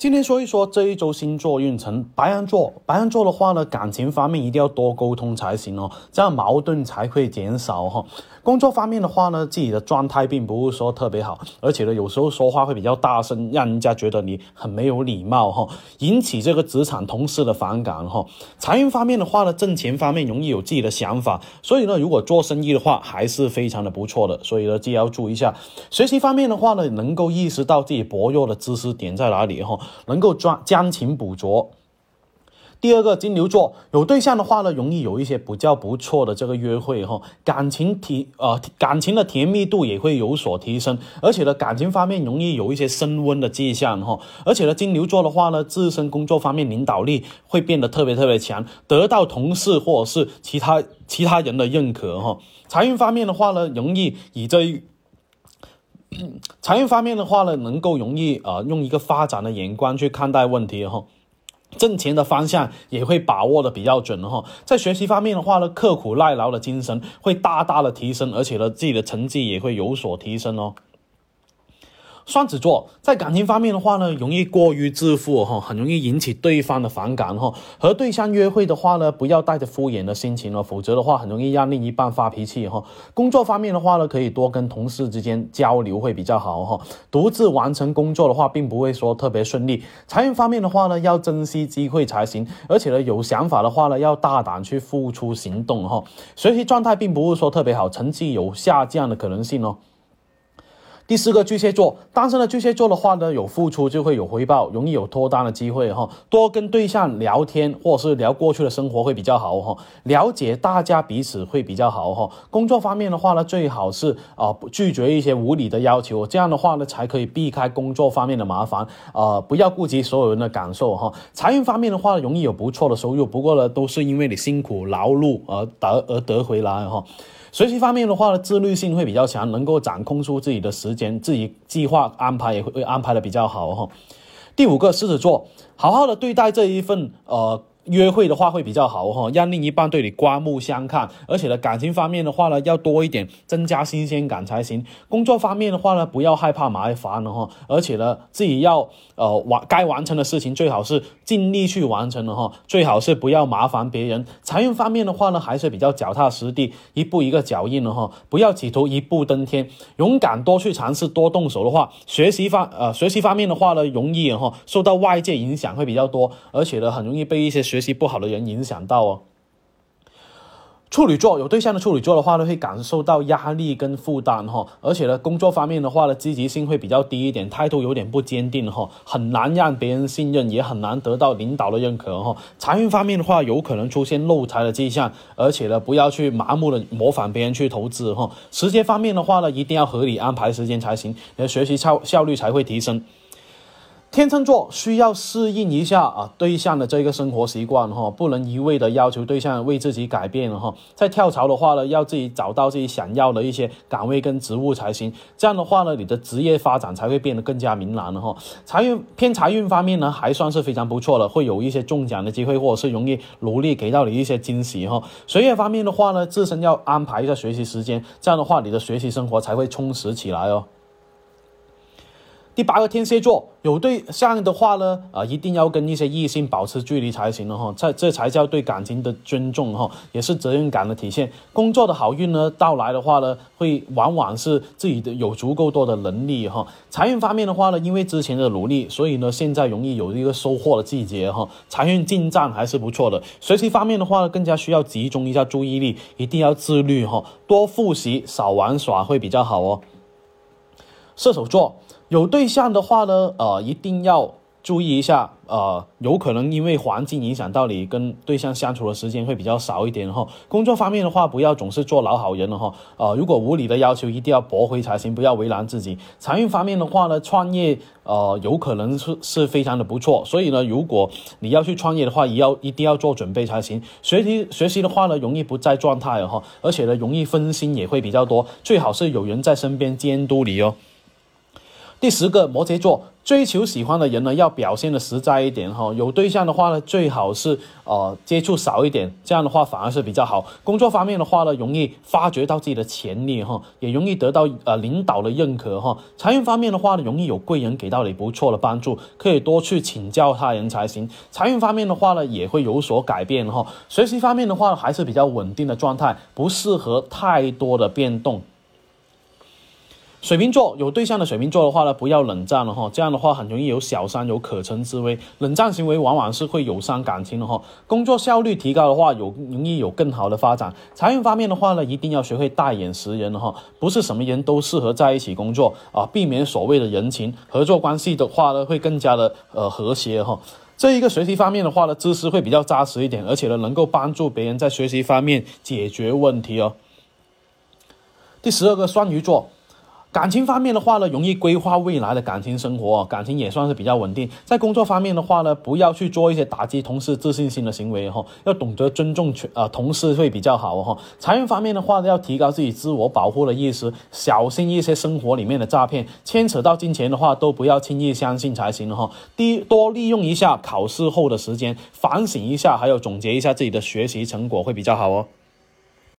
今天说一说这一周星座运程。白羊座，白羊座的话呢，感情方面一定要多沟通才行哦，这样矛盾才会减少哈。工作方面的话呢，自己的状态并不是说特别好，而且呢，有时候说话会比较大声，让人家觉得你很没有礼貌哈，引起这个职场同事的反感哈。财运方面的话呢，挣钱方面容易有自己的想法，所以呢，如果做生意的话，还是非常的不错的。所以呢，自己要注意一下。学习方面的话呢，能够意识到自己薄弱的知识点在哪里哈。能够抓将情捕捉。第二个金牛座有对象的话呢，容易有一些比较不错的这个约会哈，感情提呃感情的甜蜜度也会有所提升，而且呢感情方面容易有一些升温的迹象哈，而且呢金牛座的话呢，自身工作方面领导力会变得特别特别强，得到同事或者是其他其他人的认可哈。财运方面的话呢，容易以这财运方面的话呢，能够容易啊，用一个发展的眼光去看待问题哈，挣钱的方向也会把握的比较准哈。在学习方面的话呢，刻苦耐劳的精神会大大的提升，而且呢，自己的成绩也会有所提升哦。双子座在感情方面的话呢，容易过于自负哈，很容易引起对方的反感哈。和对象约会的话呢，不要带着敷衍的心情哦，否则的话很容易让另一半发脾气哈。工作方面的话呢，可以多跟同事之间交流会比较好哈。独自完成工作的话，并不会说特别顺利。财运方面的话呢，要珍惜机会才行，而且呢，有想法的话呢，要大胆去付出行动哈。学习状态并不是说特别好，成绩有下降的可能性哦。第四个巨蟹座，单身的巨蟹座的话呢，有付出就会有回报，容易有脱单的机会哈。多跟对象聊天，或者是聊过去的生活会比较好哈。了解大家彼此会比较好哈。工作方面的话呢，最好是啊拒绝一些无理的要求，这样的话呢，才可以避开工作方面的麻烦啊。不要顾及所有人的感受哈。财运方面的话，容易有不错的收入，不过呢，都是因为你辛苦劳碌而得而得回来哈。学习方面的话呢，自律性会比较强，能够掌控出自己的时间间，自己计划安排也会安排的比较好哈。第五个狮子座，好好的对待这一份呃。约会的话会比较好哈，让另一半对你刮目相看，而且呢，感情方面的话呢，要多一点，增加新鲜感才行。工作方面的话呢，不要害怕麻烦了哈，而且呢，自己要呃完该完成的事情最好是尽力去完成了哈，最好是不要麻烦别人。财运方面的话呢，还是比较脚踏实地，一步一个脚印了哈，不要企图一步登天，勇敢多去尝试，多动手的话，学习方呃学习方面的话呢，容易哈受到外界影响会比较多，而且呢，很容易被一些。学学习不好的人影响到哦。处女座有对象的处女座的话呢，会感受到压力跟负担哈，而且呢，工作方面的话呢，积极性会比较低一点，态度有点不坚定哈，很难让别人信任，也很难得到领导的认可哈。财运方面的话，有可能出现漏财的迹象，而且呢，不要去盲目的模仿别人去投资哈。时间方面的话呢，一定要合理安排时间才行，你的学习效效率才会提升。天秤座需要适应一下啊对象的这个生活习惯哈，不能一味的要求对象为自己改变哈。在跳槽的话呢，要自己找到自己想要的一些岗位跟职务才行。这样的话呢，你的职业发展才会变得更加明朗了哈。财运偏财运方面呢，还算是非常不错的，会有一些中奖的机会，或者是容易努力给到你一些惊喜哈。学业方面的话呢，自身要安排一下学习时间，这样的话你的学习生活才会充实起来哦。第八个天蝎座有对象的话呢，啊，一定要跟一些异性保持距离才行了哈，这这才叫对感情的尊重哈，也是责任感的体现。工作的好运呢到来的话呢，会往往是自己的有足够多的能力哈。财运方面的话呢，因为之前的努力，所以呢现在容易有一个收获的季节哈，财运进账还是不错的。学习方面的话呢，更加需要集中一下注意力，一定要自律哈，多复习少玩耍会比较好哦。射手座。有对象的话呢，呃，一定要注意一下，呃，有可能因为环境影响到你跟对象相处的时间会比较少一点哈。工作方面的话，不要总是做老好人了哈，呃，如果无理的要求，一定要驳回才行，不要为难自己。财运方面的话呢，创业，呃，有可能是是非常的不错，所以呢，如果你要去创业的话，也要一定要做准备才行。学习学习的话呢，容易不在状态哈，而且呢，容易分心也会比较多，最好是有人在身边监督你哦。第十个摩羯座追求喜欢的人呢，要表现的实在一点哈。有对象的话呢，最好是呃接触少一点，这样的话反而是比较好。工作方面的话呢，容易发掘到自己的潜力哈，也容易得到呃领导的认可哈。财运方面的话呢，容易有贵人给到你不错的帮助，可以多去请教他人才行。财运方面的话呢，也会有所改变哈。学习方面的话，还是比较稳定的状态，不适合太多的变动。水瓶座有对象的水瓶座的话呢，不要冷战了哈，这样的话很容易有小三有可乘之危。冷战行为往往是会有伤感情的哈。工作效率提高的话，有容易有更好的发展。财运方面的话呢，一定要学会大眼识人哈，不是什么人都适合在一起工作啊，避免所谓的人情合作关系的话呢，会更加的呃和谐哈。这一个学习方面的话呢，知识会比较扎实一点，而且呢，能够帮助别人在学习方面解决问题哦。第十二个双鱼座。感情方面的话呢，容易规划未来的感情生活，感情也算是比较稳定。在工作方面的话呢，不要去做一些打击同事自信心的行为哈，要懂得尊重全啊同事会比较好哈。财运方面的话呢，要提高自己自我保护的意识，小心一些生活里面的诈骗，牵扯到金钱的话，都不要轻易相信才行哈。第一，多利用一下考试后的时间，反省一下，还有总结一下自己的学习成果会比较好哦。